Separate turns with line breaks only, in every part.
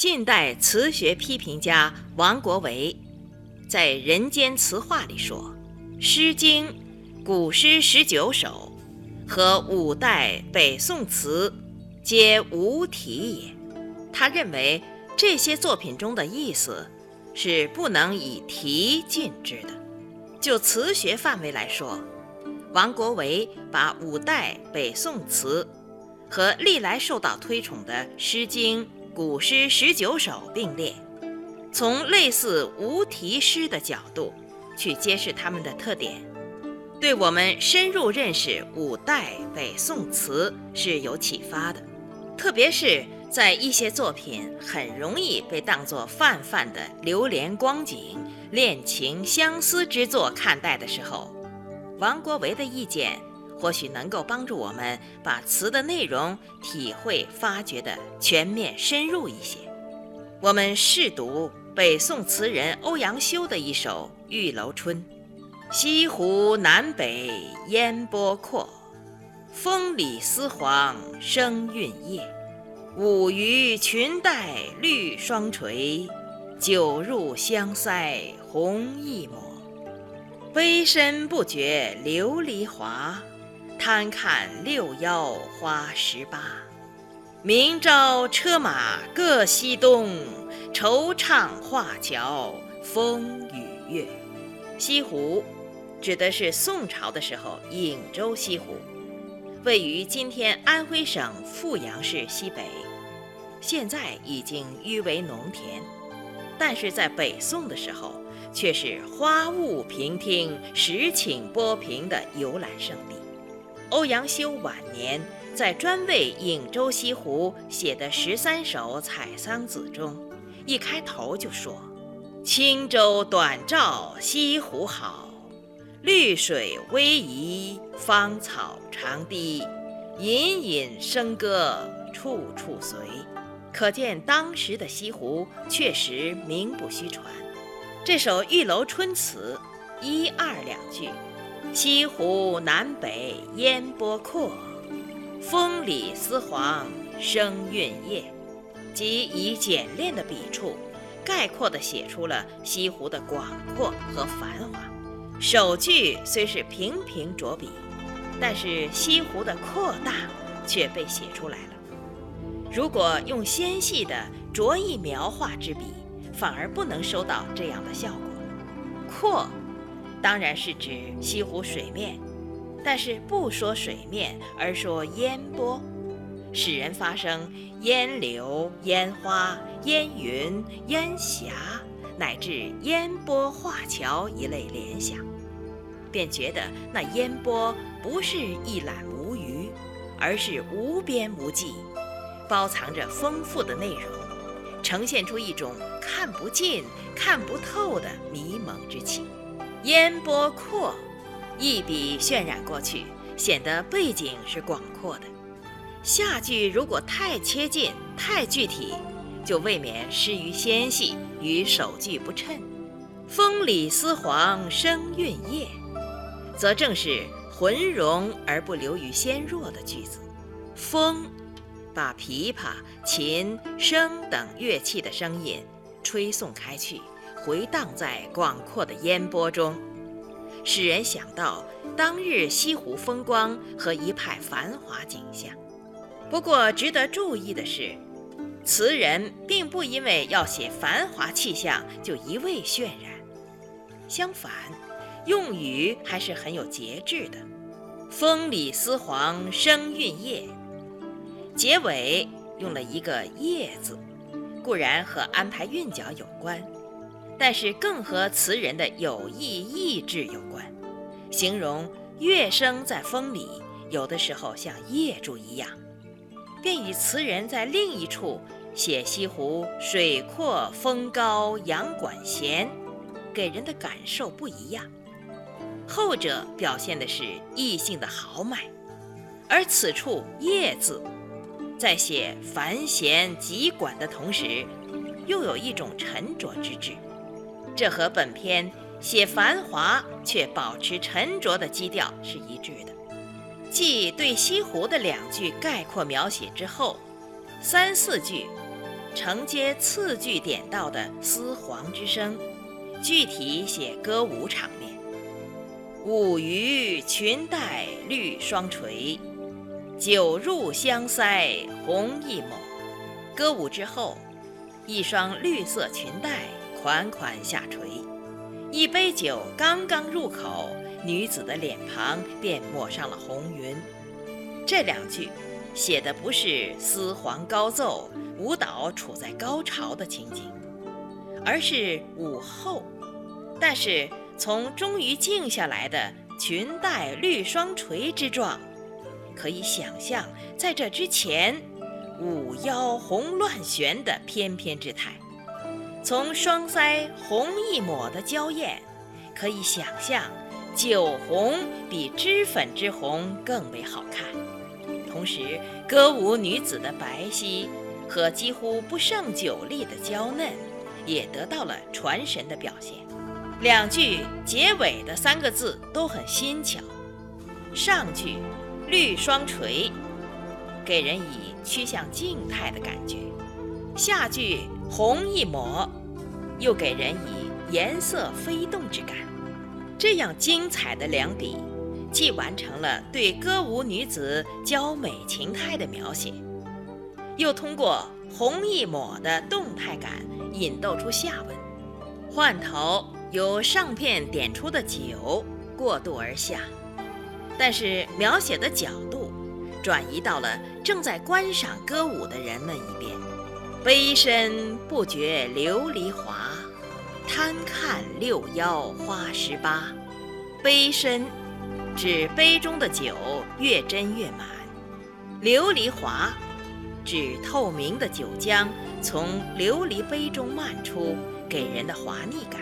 近代词学批评家王国维在《人间词话》里说，《诗经》古诗十九首和五代北宋词皆无题也。他认为这些作品中的意思是不能以题尽之的。就词学范围来说，王国维把五代北宋词和历来受到推崇的《诗经》。古诗十九首并列，从类似无题诗的角度去揭示它们的特点，对我们深入认识五代北宋词是有启发的。特别是在一些作品很容易被当作泛泛的流连光景、恋情相思之作看待的时候，王国维的意见。或许能够帮助我们把词的内容体会发掘的全面深入一些。我们试读北宋词人欧阳修的一首《玉楼春》：西湖南北烟波阔，风里丝黄生韵叶。舞于裙带绿双垂，酒入香腮红一抹。杯深不觉琉璃滑。贪看六幺花十八，明朝车马各西东，惆怅画桥风雨月。西湖指的是宋朝的时候颍州西湖，位于今天安徽省阜阳市西北，现在已经淤为农田，但是在北宋的时候却是花雾平汀、石顷波平的游览胜地。欧阳修晚年在专为颍州西湖写的十三首《采桑子》中，一开头就说：“轻舟短照西湖好，绿水逶迤芳草长堤，隐隐笙歌处处随。”可见当时的西湖确实名不虚传。这首《玉楼春》词一二两句。西湖南北烟波阔，风里丝黄生韵叶。即以简练的笔触，概括地写出了西湖的广阔和繁华。首句虽是平平着笔，但是西湖的扩大却被写出来了。如果用纤细的着意描画之笔，反而不能收到这样的效果。阔。当然是指西湖水面，但是不说水面，而说烟波，使人发生烟柳、烟花、烟云、烟霞，乃至烟波画桥一类联想，便觉得那烟波不是一览无余，而是无边无际，包藏着丰富的内容，呈现出一种看不尽、看不透的迷蒙之气。烟波阔，一笔渲染过去，显得背景是广阔的。下句如果太切近、太具体，就未免失于纤细，与首句不称。风里丝黄生韵叶，则正是浑融而不流于纤弱的句子。风，把琵琶、琴、笙等乐器的声音吹送开去。回荡在广阔的烟波中，使人想到当日西湖风光和一派繁华景象。不过，值得注意的是，词人并不因为要写繁华气象就一味渲染，相反，用语还是很有节制的。风里丝黄生韵叶，结尾用了一个“叶”字，固然和安排韵脚有关。但是更和词人的有意意志有关，形容乐声在风里，有的时候像夜柱一样，便与词人在另一处写西湖水阔风高杨管弦，给人的感受不一样。后者表现的是意性的豪迈，而此处“夜”字，在写繁弦急管的同时，又有一种沉着之志。这和本篇写繁华却保持沉着的基调是一致的。继对西湖的两句概括描写之后，三四句承接次句点到的丝黄之声，具体写歌舞场面。舞于裙带绿双垂，酒入香腮红一抹。歌舞之后，一双绿色裙带款款下垂，一杯酒刚刚入口，女子的脸庞便抹上了红云。这两句写的不是丝黄高奏、舞蹈处在高潮的情景，而是舞后。但是从终于静下来的裙带绿双垂之状，可以想象在这之前。舞腰红乱旋的翩翩之态，从双腮红一抹的娇艳，可以想象酒红比脂粉之红更为好看。同时，歌舞女子的白皙和几乎不胜酒力的娇嫩，也得到了传神的表现。两句结尾的三个字都很新巧，上句绿双垂。给人以趋向静态的感觉，下句红一抹，又给人以颜色飞动之感。这样精彩的两笔，既完成了对歌舞女子娇美情态的描写，又通过红一抹的动态感引逗出下文。换头由上片点出的酒过渡而下，但是描写的角度。转移到了正在观赏歌舞的人们一边，杯身不觉琉璃滑，贪看六幺花十八。杯身指杯中的酒越斟越满，琉璃滑指透明的酒浆从琉璃杯中漫出，给人的滑腻感。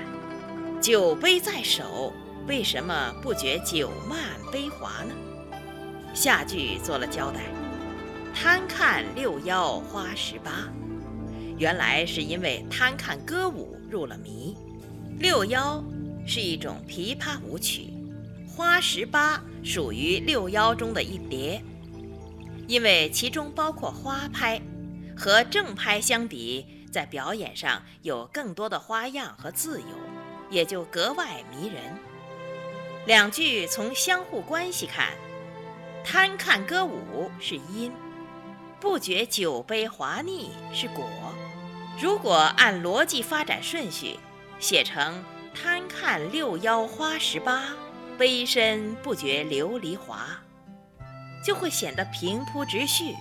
酒杯在手，为什么不觉酒漫杯滑呢？下句做了交代，贪看六幺花十八，原来是因为贪看歌舞入了迷。六幺是一种琵琶舞曲，花十八属于六幺中的一叠，因为其中包括花拍，和正拍相比，在表演上有更多的花样和自由，也就格外迷人。两句从相互关系看。贪看歌舞是因，不觉酒杯滑腻是果。如果按逻辑发展顺序，写成贪看六幺花十八，杯身不觉琉璃滑，就会显得平铺直叙，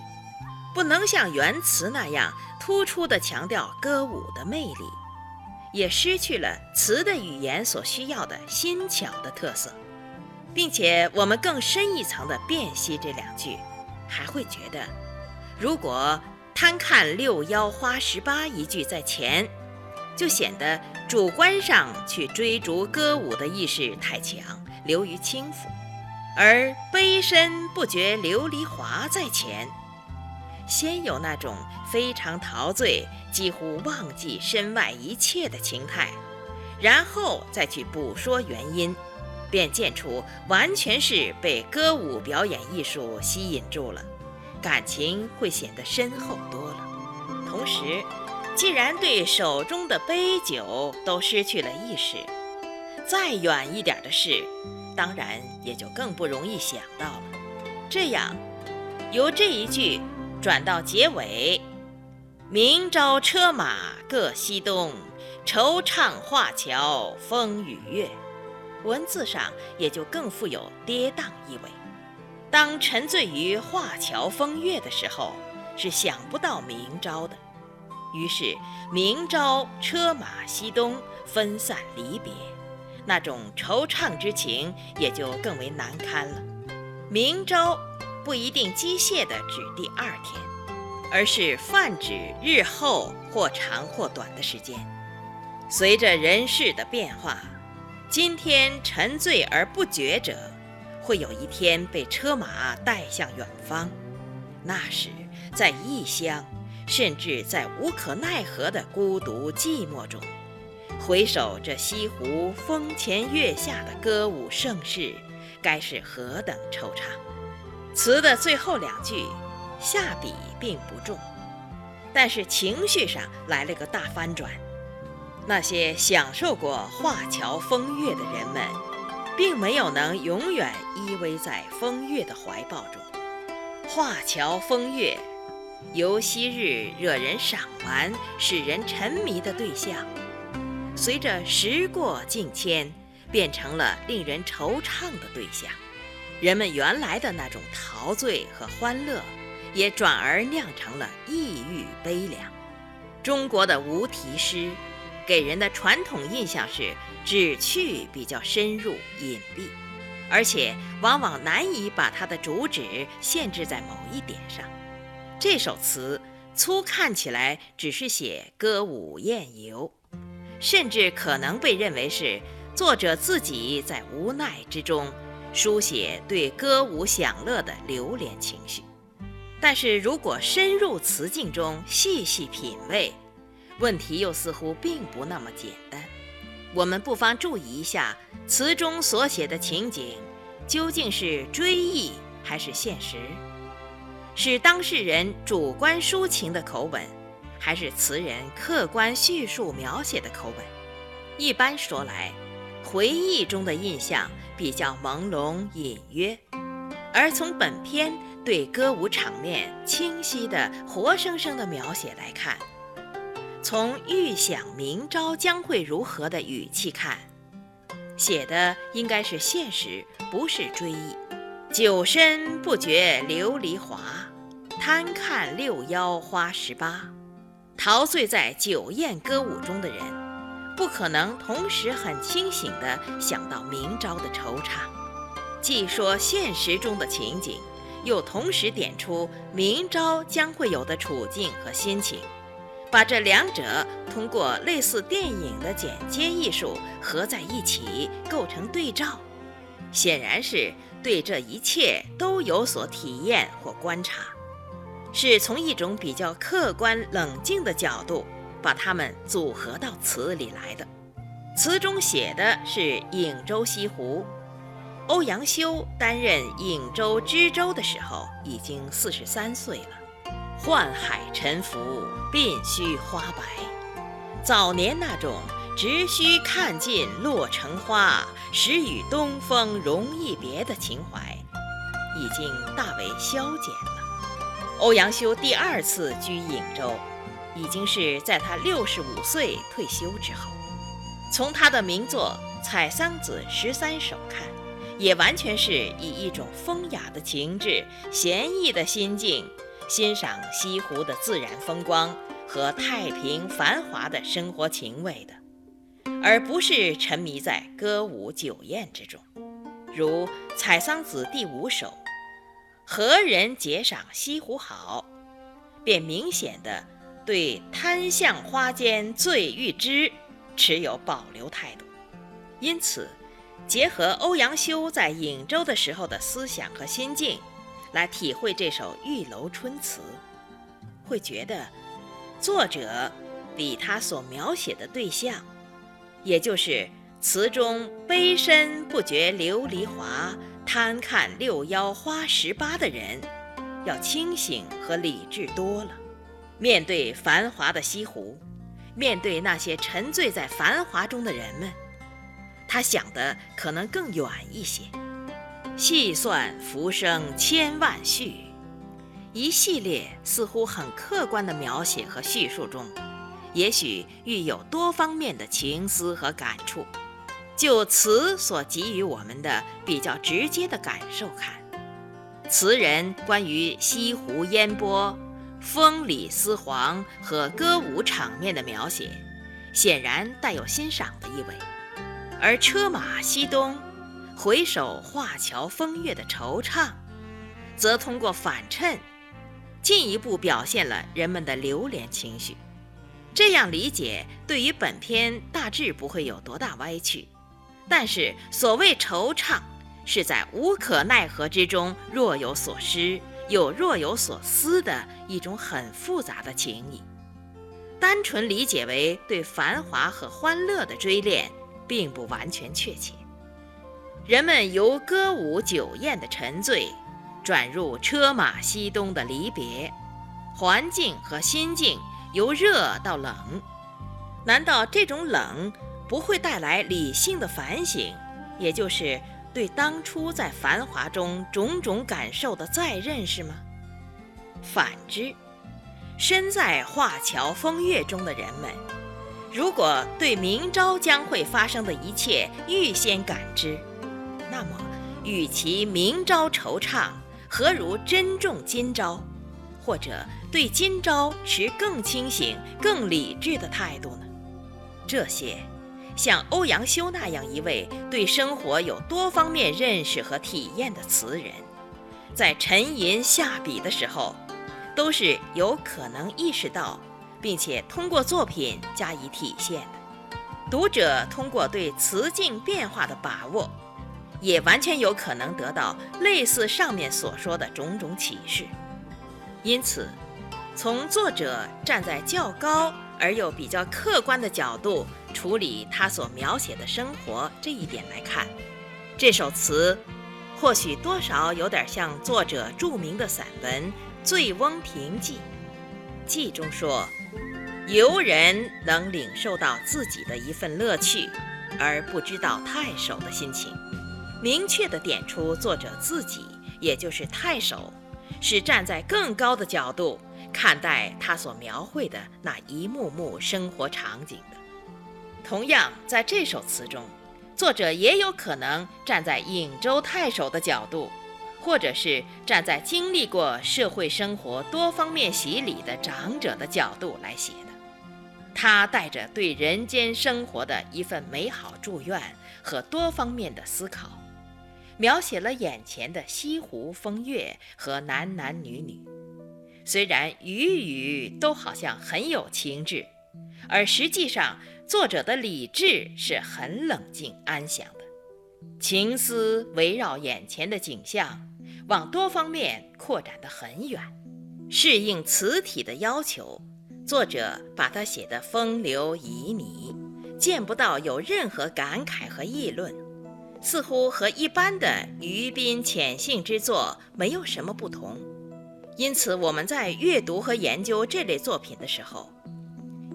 不能像原词那样突出地强调歌舞的魅力，也失去了词的语言所需要的新巧的特色。并且我们更深一层的辨析这两句，还会觉得，如果贪看六幺花十八一句在前，就显得主观上去追逐歌舞的意识太强，流于轻浮；而杯身不觉琉璃滑在前，先有那种非常陶醉，几乎忘记身外一切的情态，然后再去补说原因。便见出完全是被歌舞表演艺术吸引住了，感情会显得深厚多了。同时，既然对手中的杯酒都失去了意识，再远一点的事，当然也就更不容易想到了。这样，由这一句转到结尾：“明朝车马各西东，惆怅画桥风雨月。”文字上也就更富有跌宕意味。当沉醉于画桥风月的时候，是想不到明朝的。于是明朝车马西东，分散离别，那种惆怅之情也就更为难堪了。明朝不一定机械地指第二天，而是泛指日后或长或短的时间。随着人事的变化。今天沉醉而不觉者，会有一天被车马带向远方。那时，在异乡，甚至在无可奈何的孤独寂寞中，回首这西湖风前月下的歌舞盛世，该是何等惆怅！词的最后两句，下笔并不重，但是情绪上来了个大翻转。那些享受过画桥风月的人们，并没有能永远依偎在风月的怀抱中。画桥风月，由昔日惹人赏玩、使人沉迷的对象，随着时过境迁，变成了令人惆怅的对象。人们原来的那种陶醉和欢乐，也转而酿成了抑郁悲凉。中国的无题诗。给人的传统印象是旨趣比较深入隐蔽，而且往往难以把它的主旨限制在某一点上。这首词粗看起来只是写歌舞宴游，甚至可能被认为是作者自己在无奈之中书写对歌舞享乐的流连情绪。但是如果深入词境中细细品味，问题又似乎并不那么简单，我们不妨注意一下词中所写的情景，究竟是追忆还是现实？是当事人主观抒情的口吻，还是词人客观叙述描写的口吻？一般说来，回忆中的印象比较朦胧隐约，而从本篇对歌舞场面清晰的、活生生的描写来看。从预想明朝将会如何的语气看，写的应该是现实，不是追忆。酒深不觉琉璃滑，贪看六幺花十八。陶醉在酒宴歌舞中的人，不可能同时很清醒地想到明朝的惆怅，既说现实中的情景，又同时点出明朝将会有的处境和心情。把这两者通过类似电影的剪接艺术合在一起，构成对照，显然是对这一切都有所体验或观察，是从一种比较客观冷静的角度把它们组合到词里来的。词中写的是颍州西湖，欧阳修担任颍州知州的时候已经四十三岁了。宦海沉浮，鬓须花白。早年那种只需看尽落成花，时与东风容易别的情怀，已经大为消减了。欧阳修第二次居颍州，已经是在他六十五岁退休之后。从他的名作《采桑子·十三首》看，也完全是以一种风雅的情致、闲逸的心境。欣赏西湖的自然风光和太平繁华的生活情味的，而不是沉迷在歌舞酒宴之中。如《采桑子》第五首“何人解赏西湖好”，便明显的对“贪向花间醉欲知”持有保留态度。因此，结合欧阳修在颍州的时候的思想和心境。来体会这首《玉楼春》词，会觉得作者比他所描写的对象，也就是词中“悲深不觉琉璃滑，贪看六幺花十八”的人，要清醒和理智多了。面对繁华的西湖，面对那些沉醉在繁华中的人们，他想的可能更远一些。细算浮生千万绪，一系列似乎很客观的描写和叙述中，也许寓有多方面的情思和感触。就词所给予我们的比较直接的感受看，词人关于西湖烟波、风里丝黄和歌舞场面的描写，显然带有欣赏的意味，而车马西东。回首画桥风月的惆怅，则通过反衬，进一步表现了人们的流连情绪。这样理解，对于本篇大致不会有多大歪曲。但是，所谓惆怅，是在无可奈何之中若有所失，又若有所思的一种很复杂的情谊。单纯理解为对繁华和欢乐的追恋，并不完全确切。人们由歌舞酒宴的沉醉，转入车马西东的离别，环境和心境由热到冷。难道这种冷不会带来理性的反省，也就是对当初在繁华中种种感受的再认识吗？反之，身在华侨风月中的人们，如果对明朝将会发生的一切预先感知，那么与其明朝惆怅，何如珍重今朝，或者对今朝持更清醒、更理智的态度呢？这些，像欧阳修那样一位对生活有多方面认识和体验的词人，在沉吟下笔的时候。都是有可能意识到，并且通过作品加以体现的。读者通过对词境变化的把握，也完全有可能得到类似上面所说的种种启示。因此，从作者站在较高而又比较客观的角度处理他所描写的生活这一点来看，这首词或许多少有点像作者著名的散文。《醉翁亭记》记中说，游人能领受到自己的一份乐趣，而不知道太守的心情，明确地点出作者自己，也就是太守，是站在更高的角度看待他所描绘的那一幕幕生活场景的。同样，在这首词中，作者也有可能站在颍州太守的角度。或者是站在经历过社会生活多方面洗礼的长者的角度来写的，他带着对人间生活的一份美好祝愿和多方面的思考，描写了眼前的西湖风月和男男女女。虽然语语都好像很有情致，而实际上作者的理智是很冷静安详的，情思围绕眼前的景象。往多方面扩展得很远，适应词体的要求，作者把它写得风流旖旎，见不到有任何感慨和议论，似乎和一般的于宾浅性之作没有什么不同。因此，我们在阅读和研究这类作品的时候，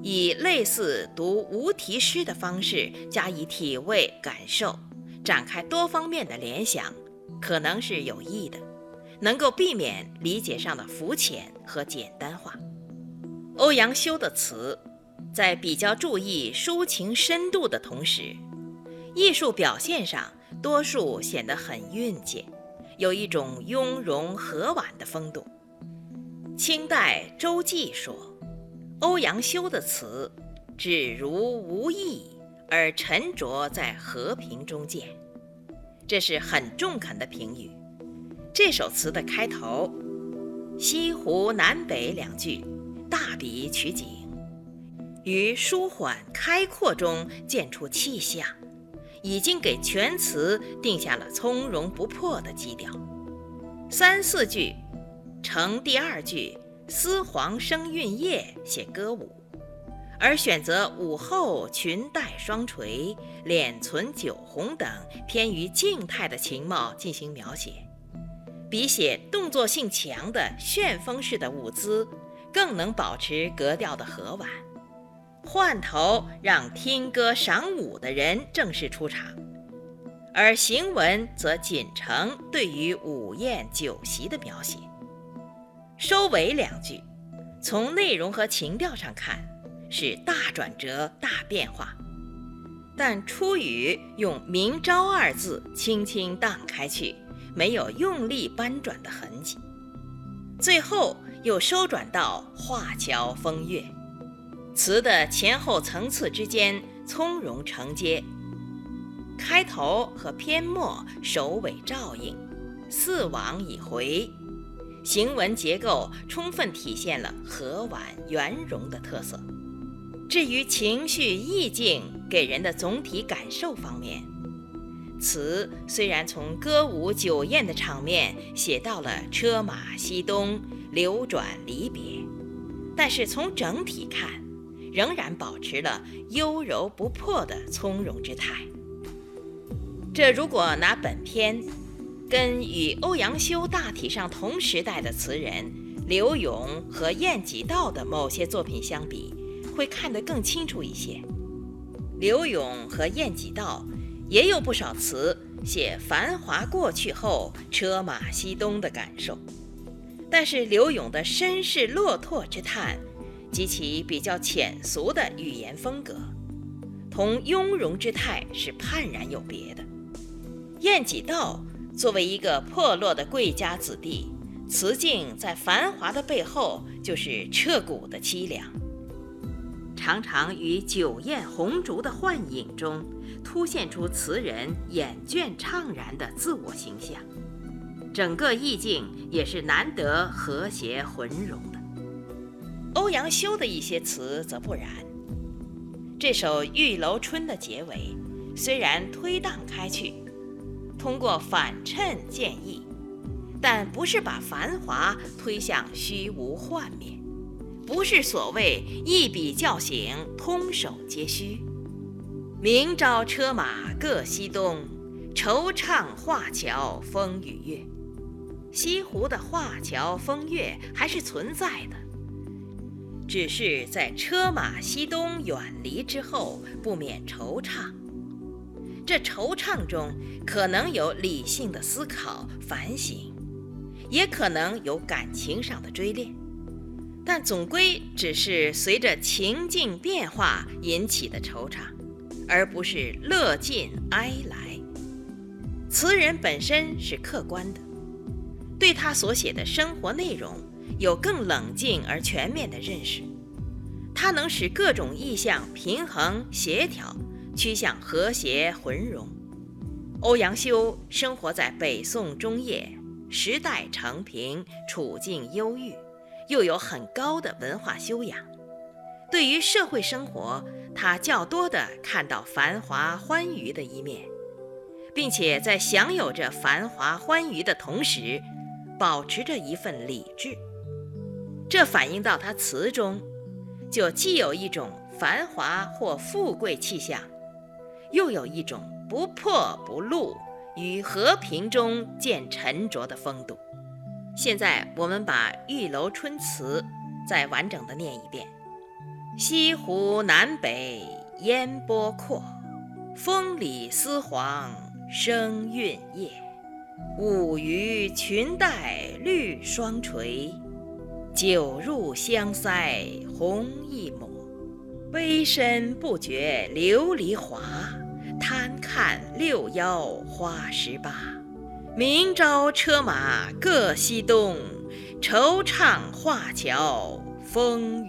以类似读无题诗的方式加以体味感受，展开多方面的联想。可能是有益的，能够避免理解上的浮浅和简单化。欧阳修的词，在比较注意抒情深度的同时，艺术表现上多数显得很蕴藉，有一种雍容和婉的风度。清代周记说，欧阳修的词，只如无意而沉着在和平中见。这是很中肯的评语。这首词的开头“西湖南北”两句，大笔取景，于舒缓开阔中见出气象，已经给全词定下了从容不迫的基调。三四句成第二句“丝黄生韵夜”写歌舞。而选择午后裙带双垂、脸存酒红等偏于静态的情貌进行描写，比写动作性强的旋风式的舞姿更能保持格调的和婉。换头让听歌赏舞的人正式出场，而行文则仅成对于午宴酒席的描写。收尾两句，从内容和情调上看。是大转折、大变化，但出语用“明朝”二字轻轻荡开去，没有用力搬转的痕迹。最后又收转到“华侨风月”，词的前后层次之间从容承接，开头和篇末首尾照应，似往已回，行文结构充分体现了和婉圆融的特色。至于情绪意境给人的总体感受方面，词虽然从歌舞酒宴的场面写到了车马西东、流转离别，但是从整体看，仍然保持了优柔不迫的从容之态。这如果拿本篇跟与欧阳修大体上同时代的词人柳永和晏几道的某些作品相比，会看得更清楚一些。柳永和晏几道也有不少词写繁华过去后车马西东的感受，但是柳永的身世落拓之叹及其比较浅俗的语言风格，同雍容之态是判然有别的。晏几道作为一个破落的贵家子弟，词境在繁华的背后就是彻骨的凄凉。常常于酒宴红烛的幻影中，凸现出词人眼倦怅然的自我形象，整个意境也是难得和谐浑融的。欧阳修的一些词则不然。这首《玉楼春》的结尾，虽然推荡开去，通过反衬见意，但不是把繁华推向虚无幻灭。不是所谓一笔叫醒，通手皆虚。明朝车马各西东，惆怅画桥风雨月。西湖的画桥风月还是存在的，只是在车马西东远离之后，不免惆怅。这惆怅中，可能有理性的思考反省，也可能有感情上的追恋。但总归只是随着情境变化引起的惆怅，而不是乐尽哀来。词人本身是客观的，对他所写的生活内容有更冷静而全面的认识。它能使各种意象平衡协调，趋向和谐浑融。欧阳修生活在北宋中叶，时代承平，处境忧郁。又有很高的文化修养，对于社会生活，他较多的看到繁华欢愉的一面，并且在享有着繁华欢愉的同时，保持着一份理智。这反映到他词中，就既有一种繁华或富贵气象，又有一种不破不露与和平中见沉着的风度。现在我们把《玉楼春》词再完整的念一遍：西湖南北烟波阔，风里丝黄生韵叶。舞鱼裙带绿双垂，酒入香腮红一抹。微深不觉琉璃滑，贪看六幺花十八。明朝车马各西东，惆怅画桥风。